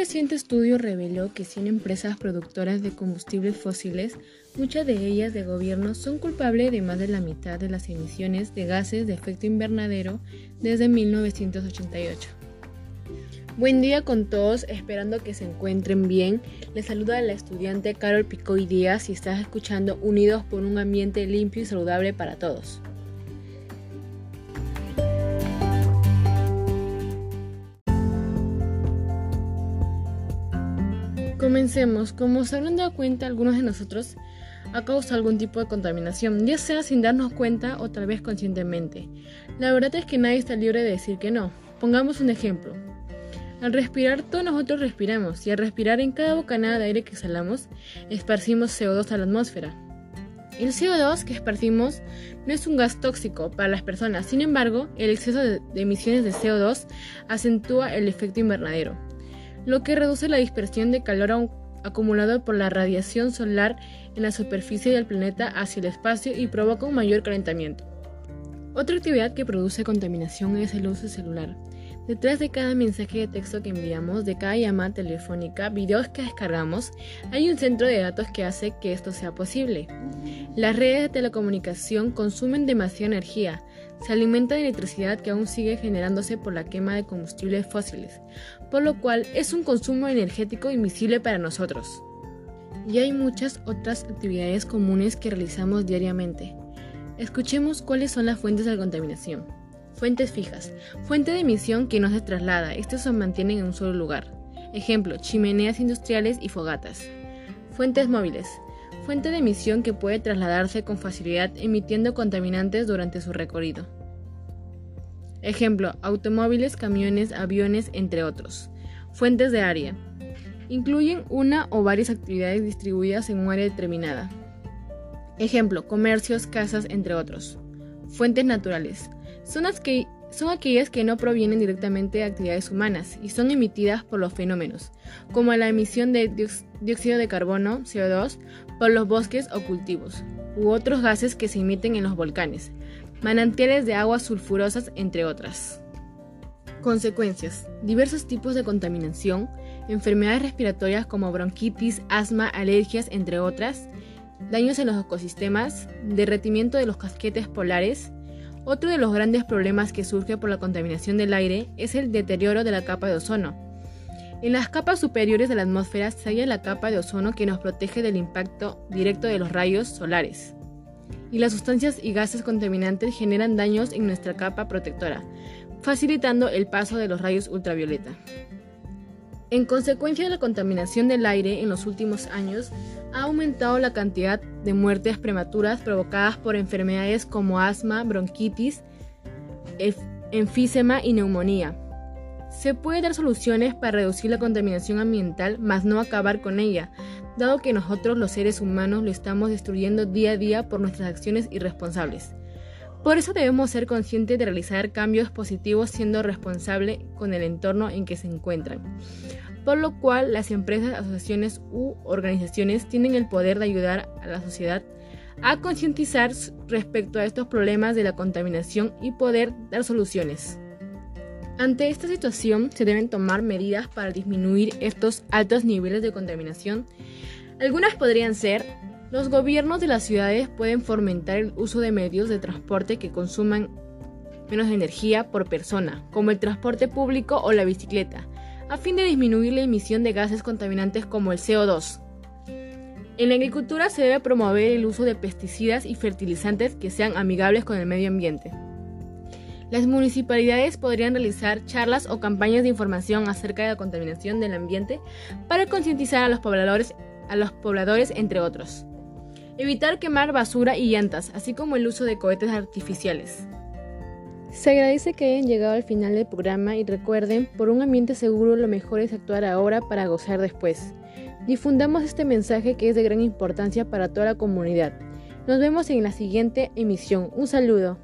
reciente estudio reveló que 100 empresas productoras de combustibles fósiles, muchas de ellas de gobierno, son culpables de más de la mitad de las emisiones de gases de efecto invernadero desde 1988. Buen día con todos, esperando que se encuentren bien. Les saluda la estudiante Carol Picoy Díaz y estás escuchando Unidos por un ambiente limpio y saludable para todos. Comencemos. Como se habrán dado cuenta, algunos de nosotros ha causado algún tipo de contaminación, ya sea sin darnos cuenta o tal vez conscientemente. La verdad es que nadie está libre de decir que no. Pongamos un ejemplo. Al respirar, todos nosotros respiramos, y al respirar en cada bocanada de aire que exhalamos, esparcimos CO2 a la atmósfera. El CO2 que esparcimos no es un gas tóxico para las personas, sin embargo, el exceso de emisiones de CO2 acentúa el efecto invernadero lo que reduce la dispersión de calor acumulado por la radiación solar en la superficie del planeta hacia el espacio y provoca un mayor calentamiento. Otra actividad que produce contaminación es el uso celular. Detrás de cada mensaje de texto que enviamos, de cada llamada telefónica, videos que descargamos, hay un centro de datos que hace que esto sea posible. Las redes de telecomunicación consumen demasiada energía, se alimenta de electricidad que aún sigue generándose por la quema de combustibles fósiles, por lo cual es un consumo energético invisible para nosotros. Y hay muchas otras actividades comunes que realizamos diariamente. Escuchemos cuáles son las fuentes de la contaminación. Fuentes fijas. Fuente de emisión que no se traslada, estos se mantienen en un solo lugar. Ejemplo, chimeneas industriales y fogatas. Fuentes móviles. Fuente de emisión que puede trasladarse con facilidad emitiendo contaminantes durante su recorrido. Ejemplo, automóviles, camiones, aviones, entre otros. Fuentes de área. Incluyen una o varias actividades distribuidas en un área determinada. Ejemplo, comercios, casas, entre otros. Fuentes naturales. Son, que, son aquellas que no provienen directamente de actividades humanas y son emitidas por los fenómenos, como la emisión de dióxido de carbono, CO2, por los bosques o cultivos, u otros gases que se emiten en los volcanes, manantiales de aguas sulfurosas, entre otras. Consecuencias. Diversos tipos de contaminación, enfermedades respiratorias como bronquitis, asma, alergias, entre otras, daños en los ecosistemas, derretimiento de los casquetes polares, otro de los grandes problemas que surge por la contaminación del aire es el deterioro de la capa de ozono. En las capas superiores de la atmósfera se halla la capa de ozono que nos protege del impacto directo de los rayos solares. Y las sustancias y gases contaminantes generan daños en nuestra capa protectora, facilitando el paso de los rayos ultravioleta. En consecuencia de la contaminación del aire en los últimos años, ha aumentado la cantidad de muertes prematuras provocadas por enfermedades como asma, bronquitis, enfisema y neumonía. Se puede dar soluciones para reducir la contaminación ambiental, mas no acabar con ella, dado que nosotros los seres humanos lo estamos destruyendo día a día por nuestras acciones irresponsables. Por eso debemos ser conscientes de realizar cambios positivos siendo responsables con el entorno en que se encuentran. Por lo cual las empresas, asociaciones u organizaciones tienen el poder de ayudar a la sociedad a concientizar respecto a estos problemas de la contaminación y poder dar soluciones. Ante esta situación se deben tomar medidas para disminuir estos altos niveles de contaminación. Algunas podrían ser los gobiernos de las ciudades pueden fomentar el uso de medios de transporte que consuman menos energía por persona, como el transporte público o la bicicleta, a fin de disminuir la emisión de gases contaminantes como el CO2. En la agricultura se debe promover el uso de pesticidas y fertilizantes que sean amigables con el medio ambiente. Las municipalidades podrían realizar charlas o campañas de información acerca de la contaminación del ambiente para concientizar a los pobladores, a los pobladores entre otros. Evitar quemar basura y llantas, así como el uso de cohetes artificiales. Se agradece que hayan llegado al final del programa y recuerden, por un ambiente seguro lo mejor es actuar ahora para gozar después. Difundamos este mensaje que es de gran importancia para toda la comunidad. Nos vemos en la siguiente emisión. Un saludo.